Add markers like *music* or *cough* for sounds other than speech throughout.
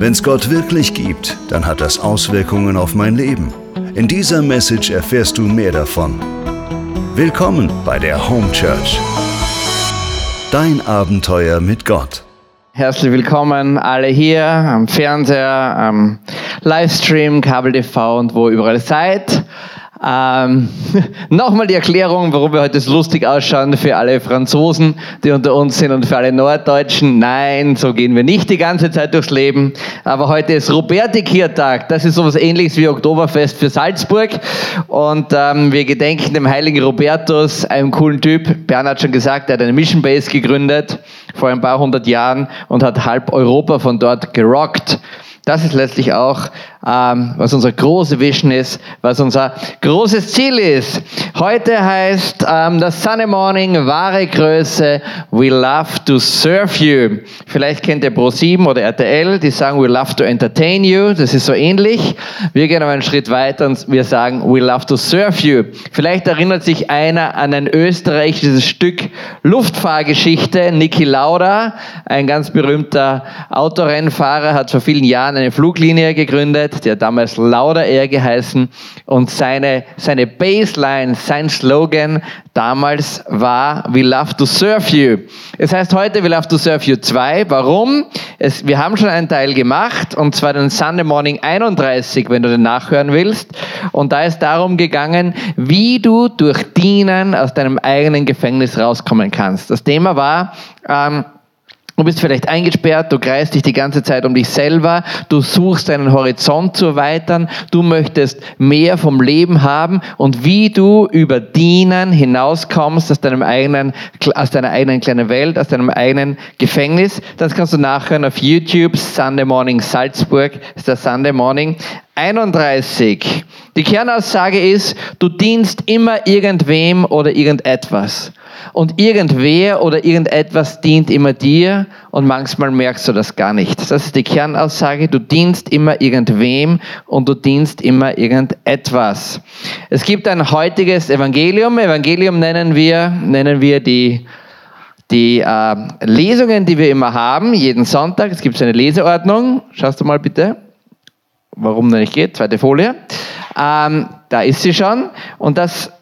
Wenn es Gott wirklich gibt, dann hat das Auswirkungen auf mein Leben. In dieser Message erfährst du mehr davon. Willkommen bei der Home Church. Dein Abenteuer mit Gott. Herzlich willkommen alle hier am Fernseher, am Livestream, Kabel TV und wo überall seid. Ähm, *laughs* Nochmal die Erklärung, warum wir heute so lustig ausschauen für alle Franzosen, die unter uns sind und für alle Norddeutschen. Nein, so gehen wir nicht die ganze Zeit durchs Leben. Aber heute ist Robertikiertag. Das ist sowas ähnliches wie Oktoberfest für Salzburg. Und ähm, wir gedenken dem heiligen Robertus, einem coolen Typ. Bernhard hat schon gesagt, er hat eine Mission Base gegründet vor ein paar hundert Jahren und hat halb Europa von dort gerockt. Das ist letztlich auch, ähm, was unsere große Vision ist, was unser großes Ziel ist. Heute heißt ähm, das Sunday Morning wahre Größe. We love to serve you. Vielleicht kennt ihr Pro7 oder RTL, die sagen We love to entertain you. Das ist so ähnlich. Wir gehen aber einen Schritt weiter und wir sagen We love to serve you. Vielleicht erinnert sich einer an ein österreichisches Stück Luftfahrgeschichte. Niki Lauda, ein ganz berühmter Autorennfahrer, hat vor vielen Jahren eine Fluglinie gegründet, die hat damals Lauda Air geheißen und seine, seine Baseline, sein Slogan damals war We love to serve you. Es heißt heute We love to serve you 2. Warum? Es, wir haben schon einen Teil gemacht und zwar den Sunday Morning 31, wenn du den nachhören willst. Und da ist darum gegangen, wie du durch Dienen aus deinem eigenen Gefängnis rauskommen kannst. Das Thema war, ähm, Du bist vielleicht eingesperrt, du kreist dich die ganze Zeit um dich selber, du suchst deinen Horizont zu erweitern, du möchtest mehr vom Leben haben und wie du über Dienen hinauskommst aus deinem eigenen, aus deiner eigenen kleinen Welt, aus deinem eigenen Gefängnis. Das kannst du nachhören auf YouTube, Sunday Morning Salzburg, ist der Sunday Morning. 31. Die Kernaussage ist, du dienst immer irgendwem oder irgendetwas. Und irgendwer oder irgendetwas dient immer dir und manchmal merkst du das gar nicht. Das ist die Kernaussage, du dienst immer irgendwem und du dienst immer irgendetwas. Es gibt ein heutiges Evangelium. Evangelium nennen wir, nennen wir die die äh, Lesungen, die wir immer haben, jeden Sonntag, es gibt eine Leseordnung. Schaust du mal bitte warum da nicht geht, zweite Folie. Ähm, da ist sie schon. Und das,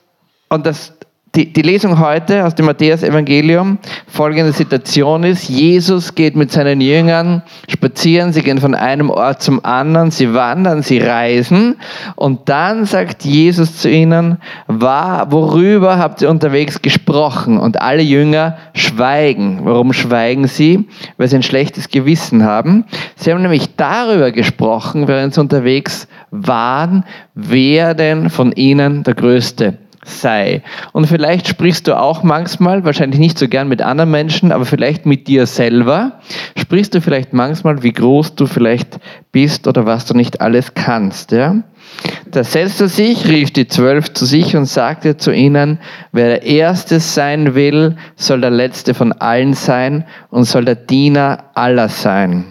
und das die, die Lesung heute aus dem Matthäus-Evangelium, folgende Situation ist, Jesus geht mit seinen Jüngern spazieren, sie gehen von einem Ort zum anderen, sie wandern, sie reisen und dann sagt Jesus zu ihnen, worüber habt ihr unterwegs gesprochen? Und alle Jünger schweigen. Warum schweigen sie? Weil sie ein schlechtes Gewissen haben. Sie haben nämlich darüber gesprochen, während sie unterwegs waren, wer denn von ihnen der Größte sei. Und vielleicht sprichst du auch manchmal, wahrscheinlich nicht so gern mit anderen Menschen, aber vielleicht mit dir selber, sprichst du vielleicht manchmal, wie groß du vielleicht bist oder was du nicht alles kannst. Ja? Da setzte er sich, rief die Zwölf zu sich und sagte zu ihnen, wer der Erste sein will, soll der Letzte von allen sein und soll der Diener aller sein.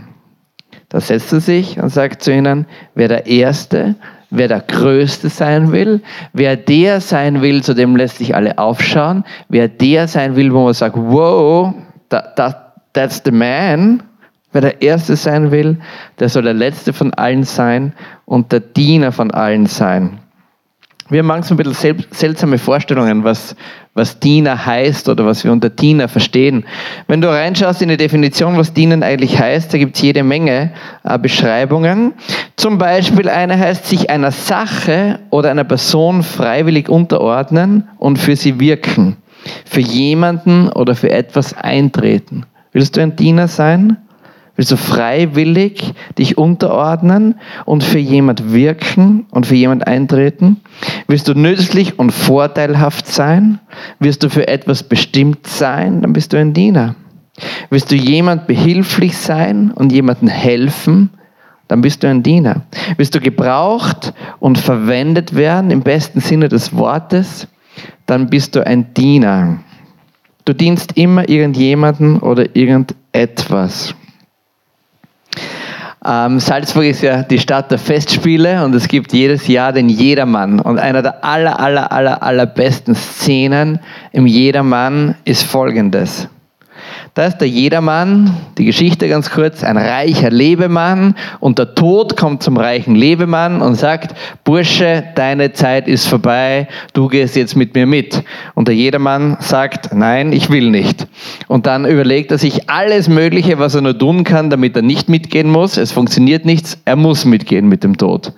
Da setzt er sich und sagt zu ihnen, wer der Erste wer der Größte sein will, wer der sein will, zu dem lässt sich alle aufschauen, wer der sein will, wo man sagt, wow, that, that, that's the man, wer der Erste sein will, der soll der Letzte von allen sein und der Diener von allen sein. Wir haben manchmal ein bisschen seltsame Vorstellungen, was, was Diener heißt oder was wir unter Diener verstehen. Wenn du reinschaust in die Definition, was Dienen eigentlich heißt, da gibt es jede Menge äh, Beschreibungen. Zum Beispiel eine heißt, sich einer Sache oder einer Person freiwillig unterordnen und für sie wirken. Für jemanden oder für etwas eintreten. Willst du ein Diener sein? Willst du freiwillig dich unterordnen und für jemand wirken und für jemand eintreten? Willst du nützlich und vorteilhaft sein? Wirst du für etwas bestimmt sein? Dann bist du ein Diener. Willst du jemand behilflich sein und jemandem helfen? Dann bist du ein Diener. Willst du gebraucht und verwendet werden im besten Sinne des Wortes? Dann bist du ein Diener. Du dienst immer irgendjemanden oder irgendetwas. Ähm, Salzburg ist ja die Stadt der Festspiele und es gibt jedes Jahr den Jedermann. Und einer der aller, aller, aller, allerbesten Szenen im Jedermann ist folgendes. Da ist der Jedermann, die Geschichte ganz kurz, ein reicher Lebemann und der Tod kommt zum reichen Lebemann und sagt, Bursche, deine Zeit ist vorbei, du gehst jetzt mit mir mit. Und der Jedermann sagt, nein, ich will nicht. Und dann überlegt er sich alles Mögliche, was er nur tun kann, damit er nicht mitgehen muss. Es funktioniert nichts, er muss mitgehen mit dem Tod.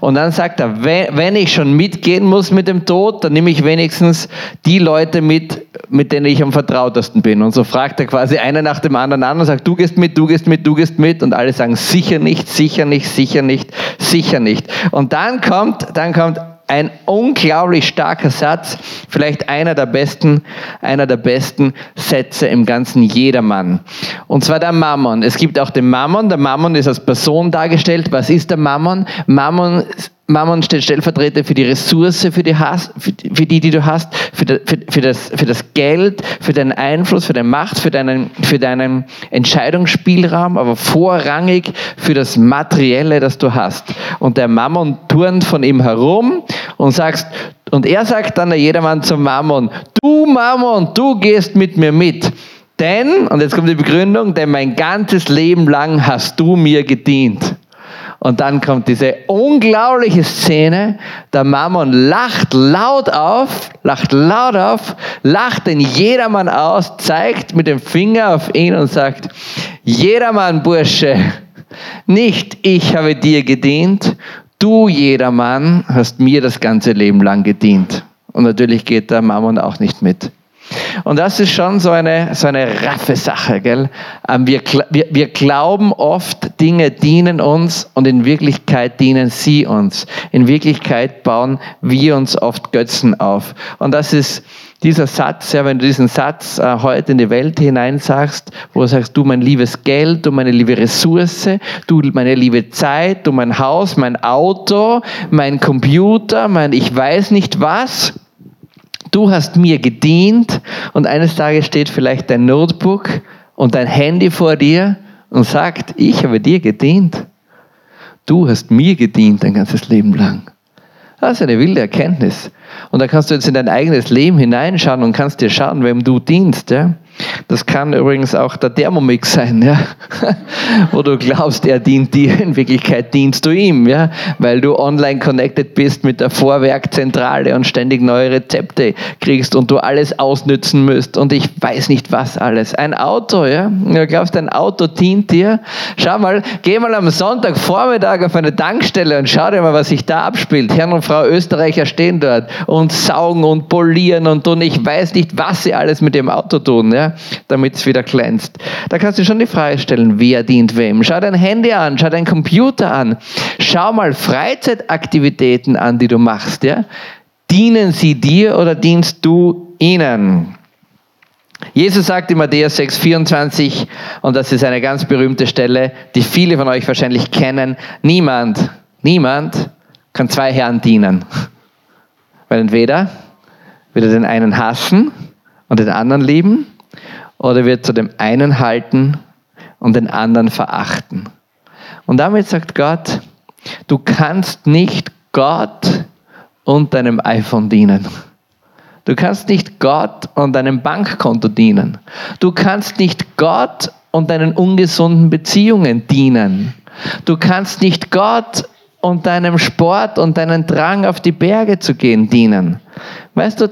Und dann sagt er, wenn ich schon mitgehen muss mit dem Tod, dann nehme ich wenigstens die Leute mit, mit denen ich am vertrautesten bin. Und so fragt er quasi einer nach dem anderen an und sagt, du gehst mit, du gehst mit, du gehst mit. Und alle sagen, sicher nicht, sicher nicht, sicher nicht, sicher nicht. Und dann kommt, dann kommt ein unglaublich starker Satz, vielleicht einer der besten, einer der besten Sätze im ganzen Jedermann. Und zwar der Mammon. Es gibt auch den Mammon. Der Mammon ist als Person dargestellt. Was ist der Mammon? Mammon Mammon steht stellvertretend für die Ressource, für die, hast, für die, die du hast, für, die, für, für, das, für das Geld, für deinen Einfluss, für deine Macht, für deinen, für deinen Entscheidungsspielraum, aber vorrangig für das Materielle, das du hast. Und der Mammon turnt von ihm herum und sagst, und er sagt dann jedermann zum Mammon, du Mammon, du gehst mit mir mit. Denn, und jetzt kommt die Begründung, denn mein ganzes Leben lang hast du mir gedient. Und dann kommt diese unglaubliche Szene, der Mammon lacht laut auf, lacht laut auf, lacht den jedermann aus, zeigt mit dem Finger auf ihn und sagt, jedermann Bursche, nicht ich habe dir gedient, du jedermann hast mir das ganze Leben lang gedient. Und natürlich geht der Mammon auch nicht mit. Und das ist schon so eine, so eine raffe Sache. Gell? Ähm, wir, wir, wir glauben oft, Dinge dienen uns und in Wirklichkeit dienen sie uns. In Wirklichkeit bauen wir uns oft Götzen auf. Und das ist dieser Satz, ja, wenn du diesen Satz äh, heute in die Welt hinein sagst, wo du sagst, du mein liebes Geld, du meine liebe Ressource, du meine liebe Zeit, du mein Haus, mein Auto, mein Computer, mein ich weiß nicht was, Du hast mir gedient und eines Tages steht vielleicht dein Notebook und dein Handy vor dir und sagt, ich habe dir gedient. Du hast mir gedient dein ganzes Leben lang. Das ist eine wilde Erkenntnis. Und da kannst du jetzt in dein eigenes Leben hineinschauen und kannst dir schauen, wem du dienst. Ja? Das kann übrigens auch der Thermomix sein, ja? *laughs* wo du glaubst, er dient dir, in Wirklichkeit dienst du ihm, ja? weil du online connected bist mit der Vorwerkzentrale und ständig neue Rezepte kriegst und du alles ausnützen müsst und ich weiß nicht was alles. Ein Auto, ja? du glaubst, ein Auto dient dir. Schau mal, geh mal am Sonntagvormittag auf eine Tankstelle und schau dir mal, was sich da abspielt. Herr und Frau Österreicher stehen dort und saugen und polieren und tun, ich weiß nicht, was sie alles mit dem Auto tun. Ja? Damit es wieder glänzt. Da kannst du schon die Frage stellen, wer dient wem. Schau dein Handy an, schau deinen Computer an, schau mal Freizeitaktivitäten an, die du machst. Ja? Dienen sie dir oder dienst du ihnen? Jesus sagt in Matthäus 6, 24, und das ist eine ganz berühmte Stelle, die viele von euch wahrscheinlich kennen, niemand, niemand kann zwei Herren dienen. Weil entweder wird er den einen hassen und den anderen lieben, oder wird zu dem einen halten und den anderen verachten. Und damit sagt Gott, du kannst nicht Gott und deinem iPhone dienen. Du kannst nicht Gott und deinem Bankkonto dienen. Du kannst nicht Gott und deinen ungesunden Beziehungen dienen. Du kannst nicht Gott und deinem Sport und deinen Drang auf die Berge zu gehen dienen. Weißt du,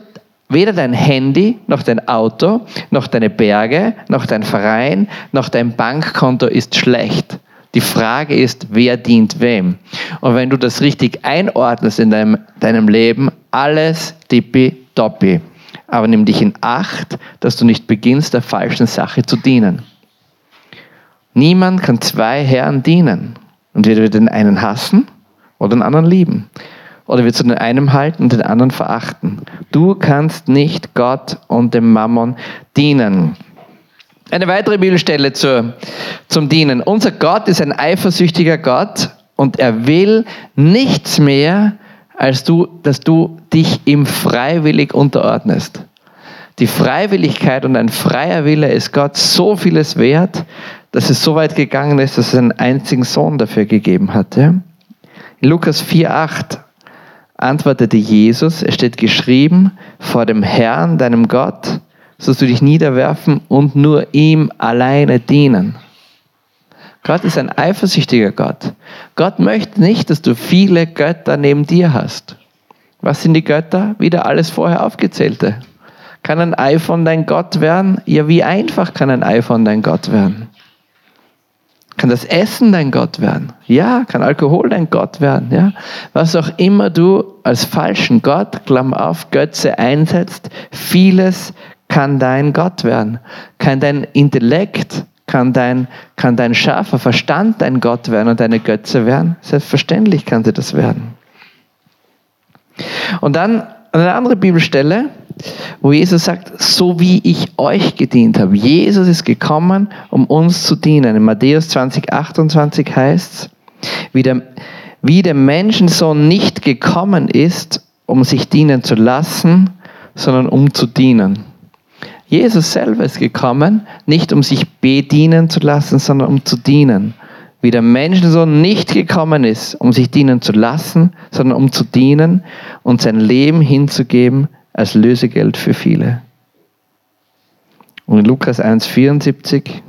Weder dein Handy, noch dein Auto, noch deine Berge, noch dein Verein, noch dein Bankkonto ist schlecht. Die Frage ist, wer dient wem? Und wenn du das richtig einordnest in deinem, deinem Leben, alles tippitoppi. Aber nimm dich in Acht, dass du nicht beginnst, der falschen Sache zu dienen. Niemand kann zwei Herren dienen. Und Entweder wird den einen hassen oder den anderen lieben oder wird zu den einen halten und den anderen verachten. Du kannst nicht Gott und dem Mammon dienen. Eine weitere Bibelstelle zur, zum Dienen. Unser Gott ist ein eifersüchtiger Gott und er will nichts mehr, als du, dass du dich ihm freiwillig unterordnest. Die Freiwilligkeit und ein freier Wille ist Gott so vieles wert, dass es so weit gegangen ist, dass es einen einzigen Sohn dafür gegeben hat. Ja? In Lukas 4,8 antwortete Jesus, es steht geschrieben, vor dem Herrn, deinem Gott, sollst du dich niederwerfen und nur ihm alleine dienen. Gott ist ein eifersüchtiger Gott. Gott möchte nicht, dass du viele Götter neben dir hast. Was sind die Götter? Wieder alles vorher aufgezählte. Kann ein iPhone dein Gott werden? Ja, wie einfach kann ein iPhone dein Gott werden? Kann das Essen dein Gott werden? Ja, kann Alkohol dein Gott werden? Ja, was auch immer du als falschen Gott, Klammer auf, Götze einsetzt, vieles kann dein Gott werden. Kann dein Intellekt, kann dein, kann dein scharfer Verstand dein Gott werden und deine Götze werden? Selbstverständlich kann sie das werden. Und dann eine andere Bibelstelle, wo Jesus sagt, so wie ich euch gedient habe. Jesus ist gekommen, um uns zu dienen. In Matthäus 20, 28 heißt es, wie der, wie der Menschensohn nicht gekommen ist, um sich dienen zu lassen, sondern um zu dienen. Jesus selber ist gekommen, nicht um sich bedienen zu lassen, sondern um zu dienen wie der Menschensohn nicht gekommen ist, um sich dienen zu lassen, sondern um zu dienen und sein Leben hinzugeben als Lösegeld für viele. Und in Lukas 1,74,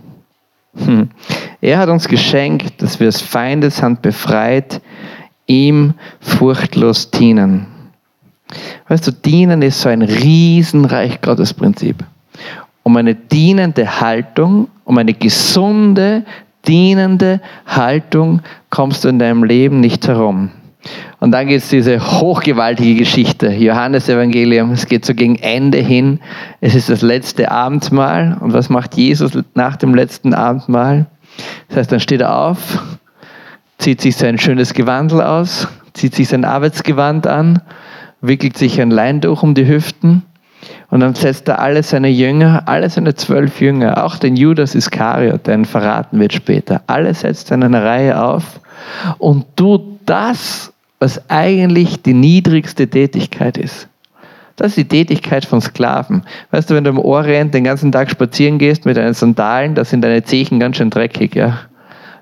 hm, er hat uns geschenkt, dass wir aus Feindeshand befreit, ihm furchtlos dienen. Weißt du, dienen ist so ein Riesenreich Gottesprinzip. Um eine dienende Haltung, um eine gesunde, dienende Haltung kommst du in deinem Leben nicht herum. Und dann geht es diese hochgewaltige Geschichte, Johannes Evangelium. Es geht so gegen Ende hin. Es ist das letzte Abendmahl. Und was macht Jesus nach dem letzten Abendmahl? Das heißt, dann steht er auf, zieht sich sein schönes Gewandel aus, zieht sich sein Arbeitsgewand an, wickelt sich ein Leintuch um die Hüften und dann setzt er alle seine Jünger, alle seine zwölf Jünger, auch den Judas Iskariot, der ihn verraten wird später, alle setzt er in eine Reihe auf und tut das, was eigentlich die niedrigste Tätigkeit ist. Das ist die Tätigkeit von Sklaven. Weißt du, wenn du im Orient den ganzen Tag spazieren gehst mit deinen Sandalen, da sind deine Zechen ganz schön dreckig, ja.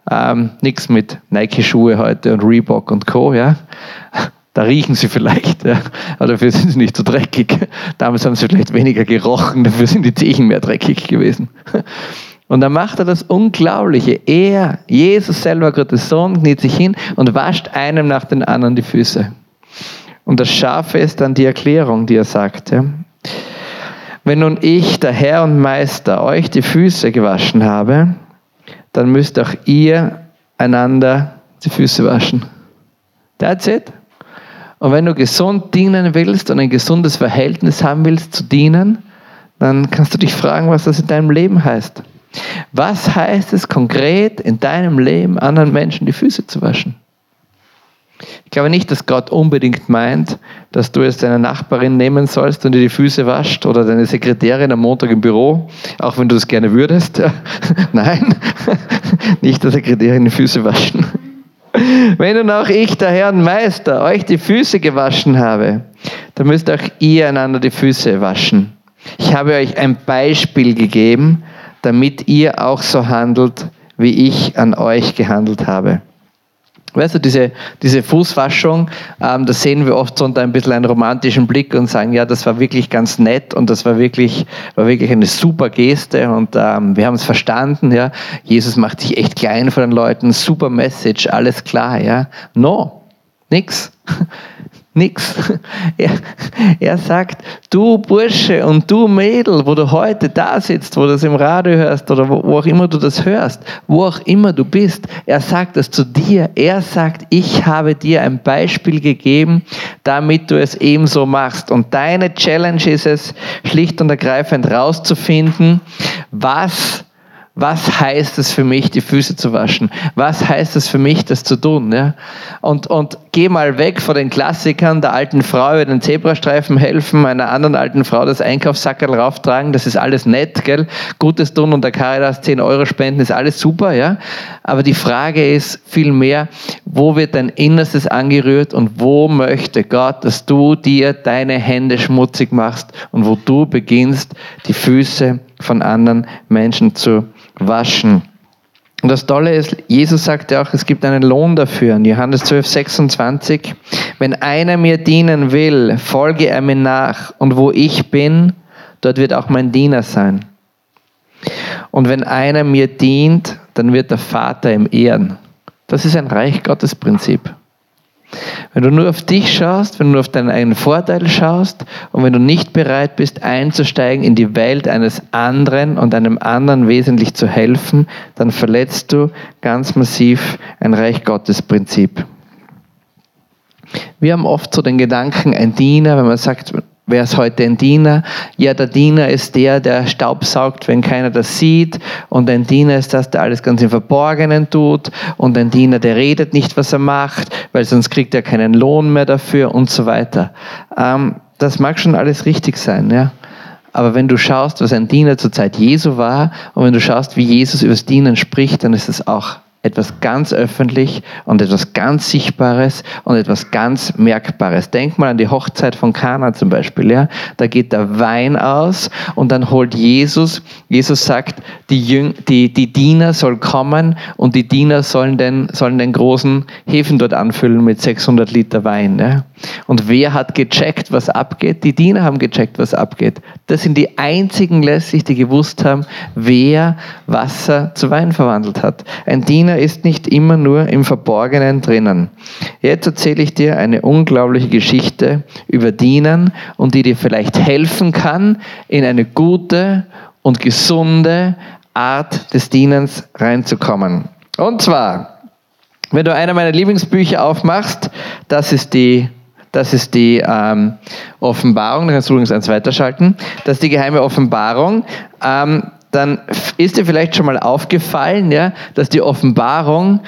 Ähm, Nichts mit Nike-Schuhe heute und Reebok und Co., ja. Da riechen sie vielleicht, ja. aber dafür sind sie nicht so dreckig. Damals haben sie vielleicht weniger gerochen, dafür sind die Zehen mehr dreckig gewesen. Und dann macht er das Unglaubliche. Er, Jesus selber, Gottes Sohn, kniet sich hin und wascht einem nach den anderen die Füße. Und das Scharfe ist dann die Erklärung, die er sagt. Ja. Wenn nun ich, der Herr und Meister, euch die Füße gewaschen habe, dann müsst auch ihr einander die Füße waschen. That's it. Und wenn du gesund dienen willst und ein gesundes Verhältnis haben willst zu dienen, dann kannst du dich fragen, was das in deinem Leben heißt. Was heißt es konkret in deinem Leben, anderen Menschen die Füße zu waschen? Ich glaube nicht, dass Gott unbedingt meint, dass du jetzt deine Nachbarin nehmen sollst und dir die Füße wascht oder deine Sekretärin am Montag im Büro, auch wenn du das gerne würdest. *laughs* Nein, *laughs* nicht der Sekretärin die Füße waschen. Wenn nun auch ich, der Herr und Meister, euch die Füße gewaschen habe, dann müsst auch ihr einander die Füße waschen. Ich habe euch ein Beispiel gegeben, damit ihr auch so handelt, wie ich an euch gehandelt habe. Weißt du, diese, diese Fußwaschung, ähm, das sehen wir oft so unter ein bisschen einen romantischen Blick und sagen, ja, das war wirklich ganz nett und das war wirklich, war wirklich eine super Geste und ähm, wir haben es verstanden, ja. Jesus macht sich echt klein vor den Leuten, super Message, alles klar, ja. No, nix. Nix. *laughs* Er, er sagt, du Bursche und du Mädel, wo du heute da sitzt, wo du das im Radio hörst oder wo, wo auch immer du das hörst, wo auch immer du bist, er sagt das zu dir. Er sagt, ich habe dir ein Beispiel gegeben, damit du es ebenso machst. Und deine Challenge ist es, schlicht und ergreifend rauszufinden, was was heißt es für mich, die Füße zu waschen? Was heißt es für mich, das zu tun? Ja? Und, und geh mal weg von den Klassikern der alten Frau über den Zebrastreifen helfen, einer anderen alten Frau das Einkaufssackerl rauftragen, das ist alles nett, gell? Gutes tun und der Caritas 10 Euro spenden, ist alles super, ja? Aber die Frage ist vielmehr, wo wird dein Innerstes angerührt und wo möchte Gott, dass du dir deine Hände schmutzig machst und wo du beginnst, die Füße von anderen Menschen zu waschen. Und das Tolle ist, Jesus sagt ja auch, es gibt einen Lohn dafür. In Johannes 12, 26, wenn einer mir dienen will, folge er mir nach. Und wo ich bin, dort wird auch mein Diener sein. Und wenn einer mir dient, dann wird der Vater ihm ehren. Das ist ein Reich Gottes Prinzip. Wenn du nur auf dich schaust, wenn du nur auf deinen eigenen Vorteil schaust und wenn du nicht bereit bist einzusteigen in die Welt eines anderen und einem anderen wesentlich zu helfen, dann verletzt du ganz massiv ein Reich Gottes Prinzip. Wir haben oft so den Gedanken, ein Diener, wenn man sagt, Wer ist heute ein Diener? Ja, der Diener ist der, der Staub saugt, wenn keiner das sieht. Und ein Diener ist das, der alles ganz im Verborgenen tut. Und ein Diener, der redet nicht, was er macht, weil sonst kriegt er keinen Lohn mehr dafür und so weiter. Ähm, das mag schon alles richtig sein, ja. Aber wenn du schaust, was ein Diener zur Zeit Jesu war und wenn du schaust, wie Jesus über das Dienen spricht, dann ist es auch etwas ganz öffentlich und etwas ganz Sichtbares und etwas ganz Merkbares. Denk mal an die Hochzeit von Kana zum Beispiel. Ja? Da geht der Wein aus und dann holt Jesus, Jesus sagt, die, Jüng, die, die Diener sollen kommen und die Diener sollen den, sollen den großen Häfen dort anfüllen mit 600 Liter Wein. Ja? Und wer hat gecheckt, was abgeht? Die Diener haben gecheckt, was abgeht. Das sind die einzigen letztlich, die gewusst haben, wer Wasser zu Wein verwandelt hat. Ein Diener ist nicht immer nur im Verborgenen drinnen. Jetzt erzähle ich dir eine unglaubliche Geschichte über Dienen und die dir vielleicht helfen kann, in eine gute und gesunde Art des Dienens reinzukommen. Und zwar, wenn du einer meiner Lieblingsbücher aufmachst, das ist die das ist die ähm, Offenbarung, da kannst du übrigens eins weiterschalten. Das ist die geheime Offenbarung. Ähm, dann ist dir vielleicht schon mal aufgefallen, ja, dass die Offenbarung,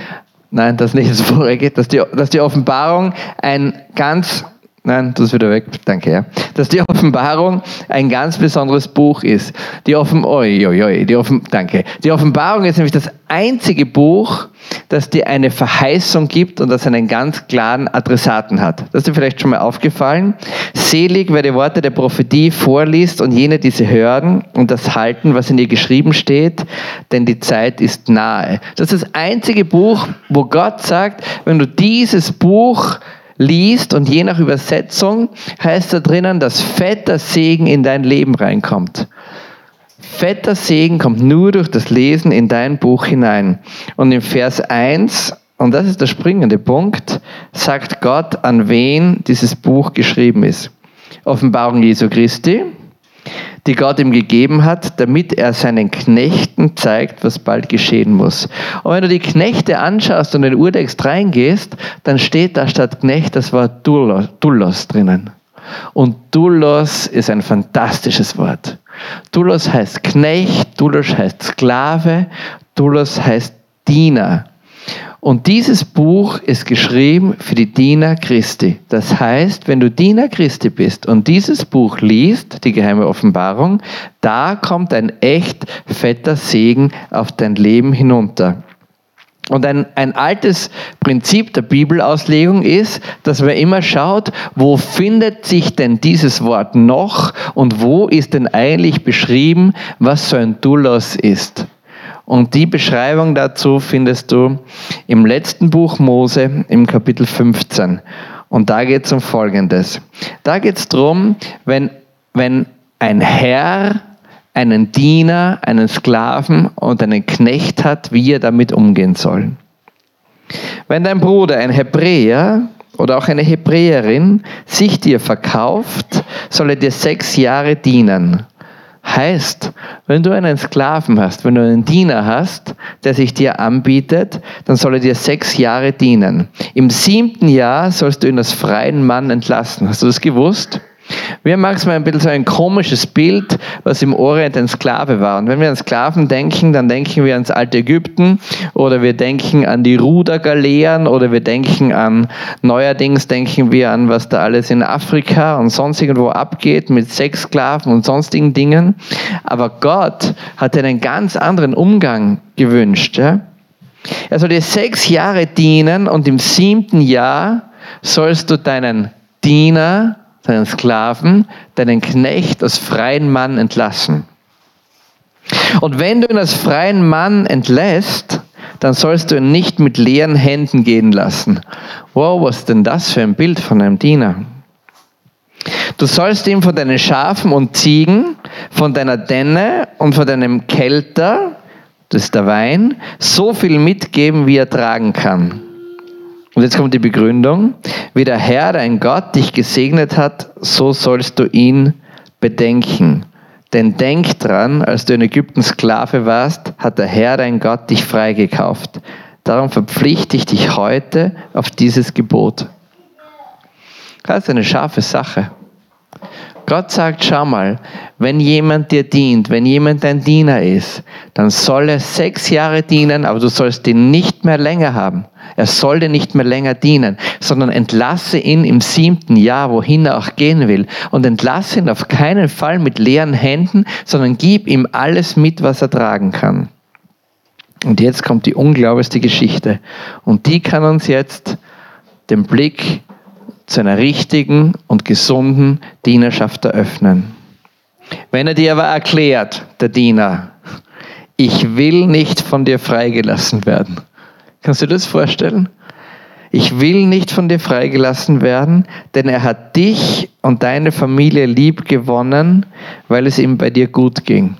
nein, das nicht das vorige, dass die, dass die Offenbarung ein ganz Nein, das ist wieder weg. Danke, ja. Dass die Offenbarung ein ganz besonderes Buch ist. Die Offen, oi, oi, oi, die Offen, danke. Die Offenbarung ist nämlich das einzige Buch, das dir eine Verheißung gibt und das einen ganz klaren Adressaten hat. Das ist dir vielleicht schon mal aufgefallen. Selig, wer die Worte der Prophetie vorliest und jene diese hören und das halten, was in ihr geschrieben steht, denn die Zeit ist nahe. Das ist das einzige Buch, wo Gott sagt, wenn du dieses Buch liest und je nach Übersetzung heißt da drinnen, dass fetter Segen in dein Leben reinkommt. Fetter Segen kommt nur durch das Lesen in dein Buch hinein. Und im Vers 1, und das ist der springende Punkt, sagt Gott, an wen dieses Buch geschrieben ist. Offenbarung Jesu Christi, die Gott ihm gegeben hat, damit er seinen Knechten zeigt, was bald geschehen muss. Und wenn du die Knechte anschaust und in den Urtext reingehst, dann steht da statt Knecht das Wort Dullos drinnen. Und Dullos ist ein fantastisches Wort. Dullos heißt Knecht, Dullos heißt Sklave, Dullos heißt Diener. Und dieses Buch ist geschrieben für die Diener Christi. Das heißt, wenn du Diener Christi bist und dieses Buch liest, die geheime Offenbarung, da kommt ein echt fetter Segen auf dein Leben hinunter. Und ein, ein altes Prinzip der Bibelauslegung ist, dass man immer schaut, wo findet sich denn dieses Wort noch und wo ist denn eigentlich beschrieben, was so ein Doulos ist. Und die Beschreibung dazu findest du im letzten Buch Mose im Kapitel 15. Und da geht es um Folgendes. Da geht es darum, wenn, wenn ein Herr einen Diener, einen Sklaven und einen Knecht hat, wie er damit umgehen soll. Wenn dein Bruder, ein Hebräer oder auch eine Hebräerin, sich dir verkauft, soll er dir sechs Jahre dienen. Heißt, wenn du einen Sklaven hast, wenn du einen Diener hast, der sich dir anbietet, dann soll er dir sechs Jahre dienen. Im siebten Jahr sollst du ihn als freien Mann entlassen. Hast du das gewusst? Wir haben manchmal ein bisschen so ein komisches Bild, was im Orient ein Sklave war. Und wenn wir an Sklaven denken, dann denken wir ans alte Ägypten oder wir denken an die Rudergaleeren oder wir denken an, neuerdings denken wir an, was da alles in Afrika und sonst irgendwo abgeht mit Sexsklaven und sonstigen Dingen. Aber Gott hat einen ganz anderen Umgang gewünscht. Ja? Er soll dir sechs Jahre dienen und im siebten Jahr sollst du deinen Diener deinen Sklaven, deinen Knecht als freien Mann entlassen. Und wenn du ihn als freien Mann entlässt, dann sollst du ihn nicht mit leeren Händen gehen lassen. Wow, was ist denn das für ein Bild von einem Diener? Du sollst ihm von deinen Schafen und Ziegen, von deiner Denne und von deinem Kelter, das ist der Wein, so viel mitgeben, wie er tragen kann. Und jetzt kommt die Begründung. Wie der Herr, dein Gott, dich gesegnet hat, so sollst du ihn bedenken. Denn denk dran, als du in Ägypten Sklave warst, hat der Herr, dein Gott, dich freigekauft. Darum verpflichte ich dich heute auf dieses Gebot. Das ist eine scharfe Sache. Gott sagt, schau mal, wenn jemand dir dient, wenn jemand dein Diener ist, dann soll er sechs Jahre dienen, aber du sollst ihn nicht mehr länger haben. Er soll dir nicht mehr länger dienen, sondern entlasse ihn im siebten Jahr, wohin er auch gehen will. Und entlasse ihn auf keinen Fall mit leeren Händen, sondern gib ihm alles mit, was er tragen kann. Und jetzt kommt die unglaublichste Geschichte. Und die kann uns jetzt den Blick zu einer richtigen und gesunden Dienerschaft eröffnen. Wenn er dir aber erklärt, der Diener, ich will nicht von dir freigelassen werden. Kannst du dir das vorstellen? Ich will nicht von dir freigelassen werden, denn er hat dich und deine Familie lieb gewonnen, weil es ihm bei dir gut ging.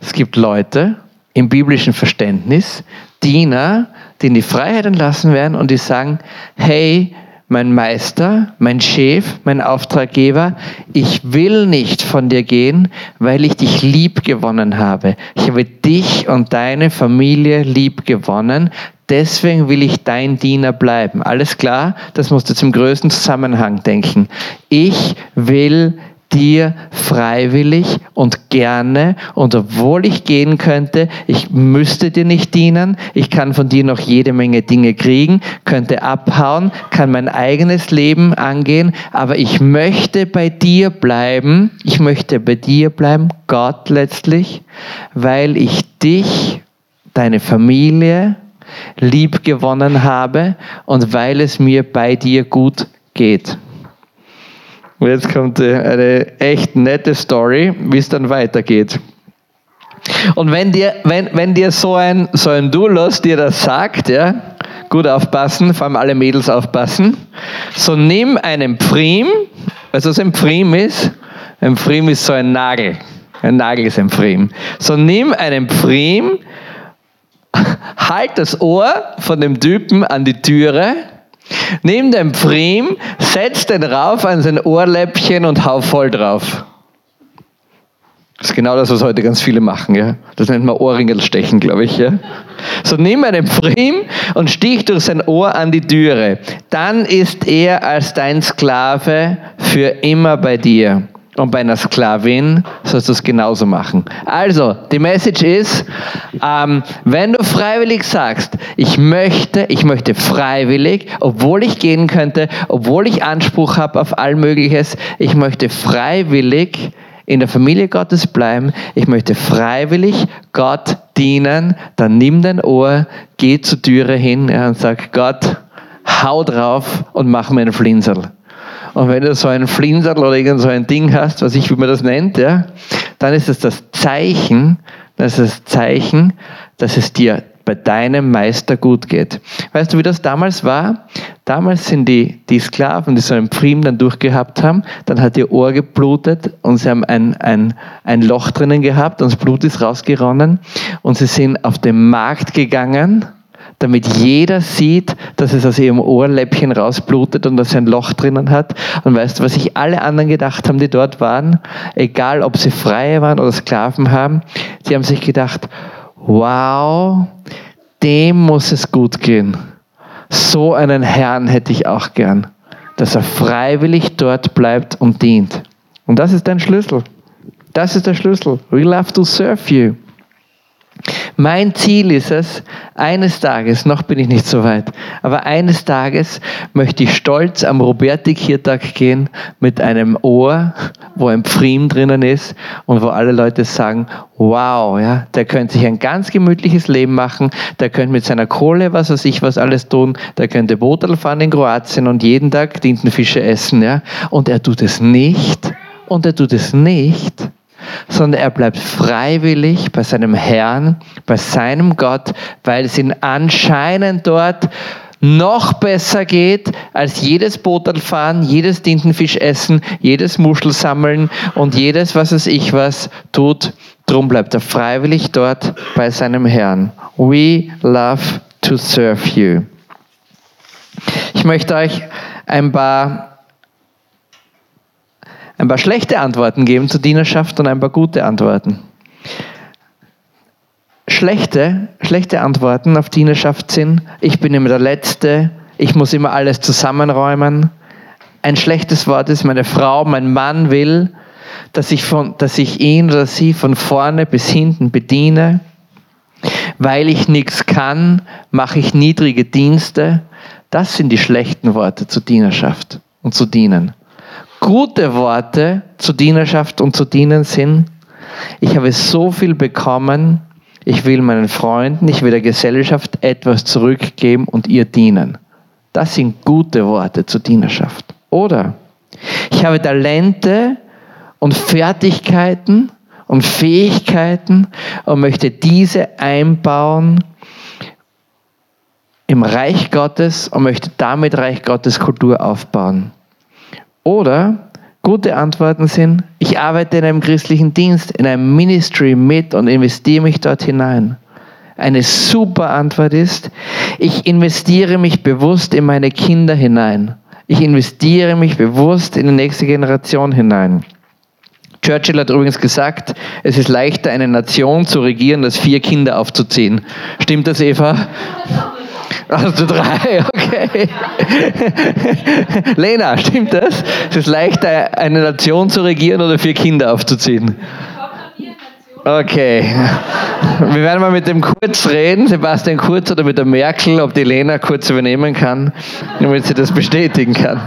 Es gibt Leute im biblischen Verständnis, Diener, die in die Freiheit entlassen werden und die sagen, hey, mein Meister, mein Chef, mein Auftraggeber, ich will nicht von dir gehen, weil ich dich lieb gewonnen habe. Ich habe dich und deine Familie lieb gewonnen. Deswegen will ich dein Diener bleiben. Alles klar? Das musst du zum größten Zusammenhang denken. Ich will dir freiwillig und gerne. Und obwohl ich gehen könnte, ich müsste dir nicht dienen, ich kann von dir noch jede Menge Dinge kriegen, könnte abhauen, kann mein eigenes Leben angehen, aber ich möchte bei dir bleiben, ich möchte bei dir bleiben, Gott letztlich, weil ich dich, deine Familie, lieb gewonnen habe und weil es mir bei dir gut geht. Und jetzt kommt äh, eine echt nette Story, wie es dann weitergeht. Und wenn dir, wenn, wenn dir so ein, so ein Doulos dir das sagt, ja, gut aufpassen, vor allem alle Mädels aufpassen, so nimm einen Pfriem, weißt du, was ein Pfriem ist? Ein Pfriem ist so ein Nagel. Ein Nagel ist ein Pfriem. So nimm einen Pfriem, *laughs* halt das Ohr von dem Typen an die Türe Nimm den Prim, setz den rauf an sein Ohrläppchen und hau voll drauf. Das ist genau das, was heute ganz viele machen. Ja? Das nennt man Ohrringelstechen, glaube ich. Ja? So nimm einen Prim und stich durch sein Ohr an die Türe. Dann ist er als dein Sklave für immer bei dir. Und bei einer Sklavin sollst du es genauso machen. Also, die Message ist, ähm, wenn du freiwillig sagst, ich möchte, ich möchte freiwillig, obwohl ich gehen könnte, obwohl ich Anspruch habe auf all Mögliches, ich möchte freiwillig in der Familie Gottes bleiben, ich möchte freiwillig Gott dienen, dann nimm dein Ohr, geh zur Türe hin und sag, Gott, hau drauf und mach mir einen Flinsel. Und wenn du so ein Flinsel oder irgend so ein Ding hast, was ich, wie man das nennt, ja, dann ist es das Zeichen, das ist das Zeichen, dass es dir bei deinem Meister gut geht. Weißt du, wie das damals war? Damals sind die, die Sklaven, die so einen Pfriem dann durchgehabt haben, dann hat ihr Ohr geblutet und sie haben ein, ein, ein Loch drinnen gehabt und das Blut ist rausgeronnen und sie sind auf den Markt gegangen damit jeder sieht, dass es aus ihrem Ohrläppchen rausblutet und dass sie ein Loch drinnen hat. Und weißt du, was sich alle anderen gedacht haben, die dort waren? Egal, ob sie Freie waren oder Sklaven haben, die haben sich gedacht, wow, dem muss es gut gehen. So einen Herrn hätte ich auch gern, dass er freiwillig dort bleibt und dient. Und das ist dein Schlüssel. Das ist der Schlüssel. We love to serve you. Mein Ziel ist es, eines Tages, noch bin ich nicht so weit, aber eines Tages möchte ich stolz am Roberti-Kirtag gehen mit einem Ohr, wo ein Pfriem drinnen ist und wo alle Leute sagen, wow, ja, der könnte sich ein ganz gemütliches Leben machen, der könnte mit seiner Kohle, was weiß ich, was alles tun, der könnte Bootel fahren in Kroatien und jeden Tag Tintenfische essen, ja, und er tut es nicht, und er tut es nicht, sondern er bleibt freiwillig bei seinem Herrn, bei seinem Gott, weil es ihn anscheinend dort noch besser geht als jedes Bootalfahren, jedes Tintenfisch essen, jedes Muschel sammeln und jedes, was es ich was, tut. Drum bleibt er freiwillig dort bei seinem Herrn. We love to serve you. Ich möchte euch ein paar, ein paar schlechte Antworten geben zur Dienerschaft und ein paar gute Antworten. Schlechte, schlechte Antworten auf Dienerschaft sind, ich bin immer der Letzte, ich muss immer alles zusammenräumen. Ein schlechtes Wort ist, meine Frau, mein Mann will, dass ich, von, dass ich ihn oder sie von vorne bis hinten bediene. Weil ich nichts kann, mache ich niedrige Dienste. Das sind die schlechten Worte zur Dienerschaft und zu dienen. Gute Worte zur Dienerschaft und zu dienen sind, ich habe so viel bekommen, ich will meinen Freunden, ich will der Gesellschaft etwas zurückgeben und ihr dienen. Das sind gute Worte zur Dienerschaft. Oder ich habe Talente und Fertigkeiten und Fähigkeiten und möchte diese einbauen im Reich Gottes und möchte damit Reich Gottes Kultur aufbauen. Oder Gute Antworten sind, ich arbeite in einem christlichen Dienst, in einem Ministry mit und investiere mich dort hinein. Eine super Antwort ist, ich investiere mich bewusst in meine Kinder hinein. Ich investiere mich bewusst in die nächste Generation hinein. Churchill hat übrigens gesagt, es ist leichter, eine Nation zu regieren, als vier Kinder aufzuziehen. Stimmt das, Eva? *laughs* Also drei, *laughs* okay. Lena, stimmt das? Es ist leichter, eine Nation zu regieren oder vier Kinder aufzuziehen. Okay. Wir werden mal mit dem Kurz reden, Sebastian Kurz oder mit der Merkel, ob die Lena Kurz übernehmen kann, damit sie das bestätigen kann.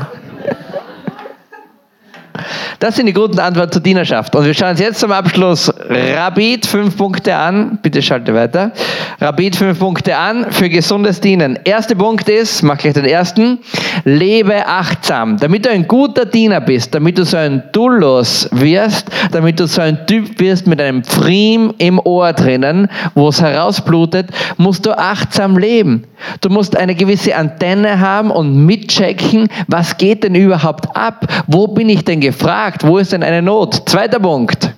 Das sind die guten Antworten zur Dienerschaft. Und wir schauen uns jetzt zum Abschluss Rabid fünf Punkte an. Bitte schalte weiter. Rabid fünf Punkte an für gesundes Dienen. Erster Punkt ist, mach gleich den ersten, lebe achtsam. Damit du ein guter Diener bist, damit du so ein Dullos wirst, damit du so ein Typ wirst mit einem Pfriem im Ohr drinnen, wo es herausblutet, musst du achtsam leben. Du musst eine gewisse Antenne haben und mitchecken, was geht denn überhaupt ab? Wo bin ich denn gefragt? Wo ist denn eine Not? Zweiter Punkt.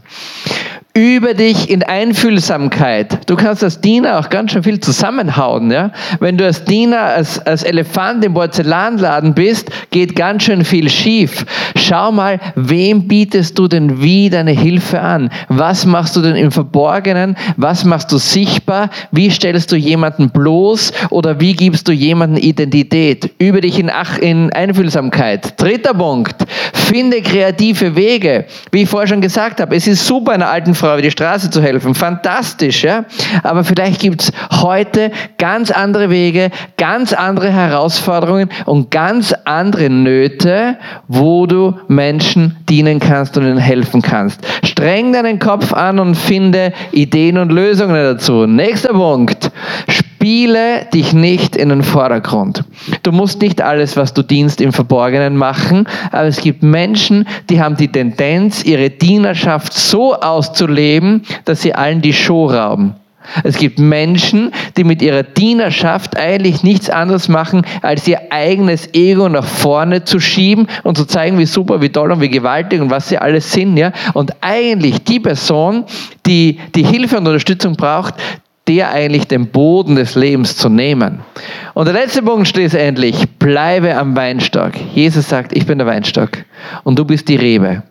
Übe dich in Einfühlsamkeit. Du kannst als Diener auch ganz schön viel zusammenhauen. Ja? Wenn du als Diener, als, als Elefant im Porzellanladen bist, geht ganz schön viel schief. Schau mal, wem bietest du denn wie deine Hilfe an? Was machst du denn im Verborgenen? Was machst du sichtbar? Wie stellst du jemanden bloß? Oder wie gibst du jemanden Identität? Übe dich in, Ach in Einfühlsamkeit. Dritter Punkt. Finde kreative Wege. Wie ich vorher schon gesagt habe, es ist super, einer alten Frau über die Straße zu helfen. Fantastisch, ja? Aber vielleicht gibt es heute ganz andere Wege, ganz andere Herausforderungen und ganz andere Nöte, wo du Menschen dienen kannst und ihnen helfen kannst. Streng deinen Kopf an und finde Ideen und Lösungen dazu. Nächster Punkt. Spiele dich nicht in den Vordergrund. Du musst nicht alles, was du dienst, im Verborgenen machen, aber es gibt Menschen, die haben die Tendenz, ihre Dienerschaft so auszuleben, dass sie allen die Show rauben. Es gibt Menschen, die mit ihrer Dienerschaft eigentlich nichts anderes machen, als ihr eigenes Ego nach vorne zu schieben und zu zeigen, wie super, wie toll und wie gewaltig und was sie alles sind. Ja? Und eigentlich die Person, die die Hilfe und Unterstützung braucht, der eigentlich den Boden des Lebens zu nehmen. Und der letzte Punkt schlussendlich, bleibe am Weinstock. Jesus sagt, ich bin der Weinstock und du bist die Rebe.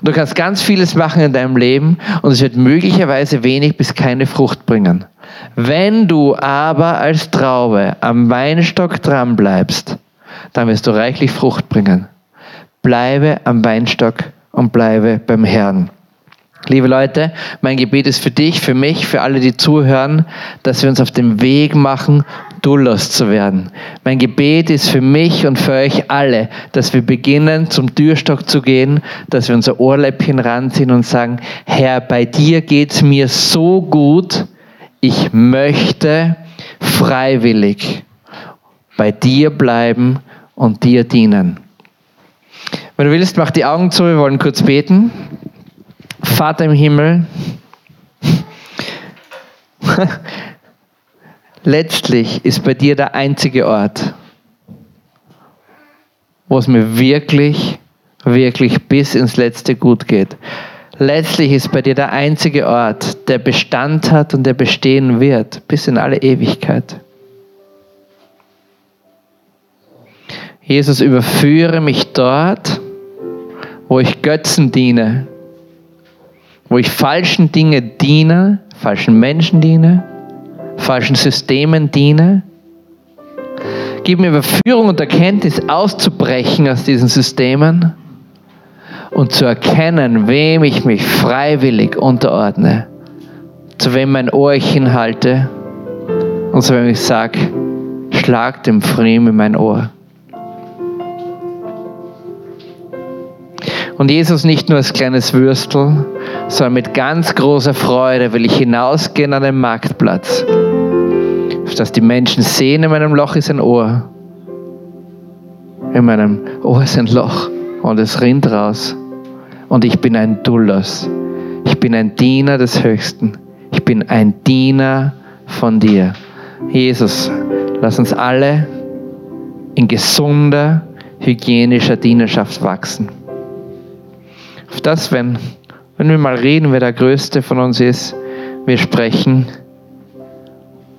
Und du kannst ganz vieles machen in deinem Leben und es wird möglicherweise wenig bis keine Frucht bringen. Wenn du aber als Traube am Weinstock dran bleibst, dann wirst du reichlich Frucht bringen. Bleibe am Weinstock und bleibe beim Herrn. Liebe Leute, mein Gebet ist für dich, für mich, für alle, die zuhören, dass wir uns auf den Weg machen, Dullos zu werden. Mein Gebet ist für mich und für euch alle, dass wir beginnen, zum Türstock zu gehen, dass wir unser Ohrläppchen ranziehen und sagen, Herr, bei dir geht es mir so gut, ich möchte freiwillig bei dir bleiben und dir dienen. Wenn du willst, mach die Augen zu, wir wollen kurz beten. Vater im Himmel, letztlich ist bei dir der einzige Ort, wo es mir wirklich, wirklich bis ins Letzte gut geht. Letztlich ist bei dir der einzige Ort, der Bestand hat und der bestehen wird, bis in alle Ewigkeit. Jesus, überführe mich dort, wo ich Götzen diene, wo ich falschen Dinge diene, falschen Menschen diene, falschen Systemen diene. Gib mir Überführung und Erkenntnis auszubrechen aus diesen Systemen und zu erkennen, wem ich mich freiwillig unterordne, zu wem mein Ohr ich hinhalte und zu wem ich sage, schlag dem Friem in mein Ohr. Und Jesus nicht nur als kleines Würstel, sondern mit ganz großer Freude will ich hinausgehen an den Marktplatz, dass die Menschen sehen, in meinem Loch ist ein Ohr. In meinem Ohr ist ein Loch und es rinnt raus. Und ich bin ein Dullos. Ich bin ein Diener des Höchsten. Ich bin ein Diener von dir. Jesus, lass uns alle in gesunder, hygienischer Dienerschaft wachsen. Auf das, wenn, wenn wir mal reden, wer der Größte von uns ist, wir sprechen,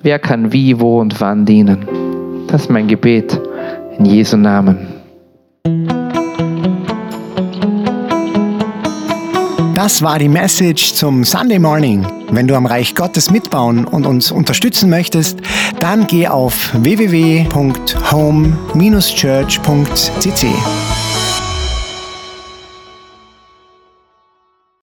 wer kann wie, wo und wann dienen. Das ist mein Gebet in Jesu Namen. Das war die Message zum Sunday Morning. Wenn du am Reich Gottes mitbauen und uns unterstützen möchtest, dann geh auf www.home-church.cc.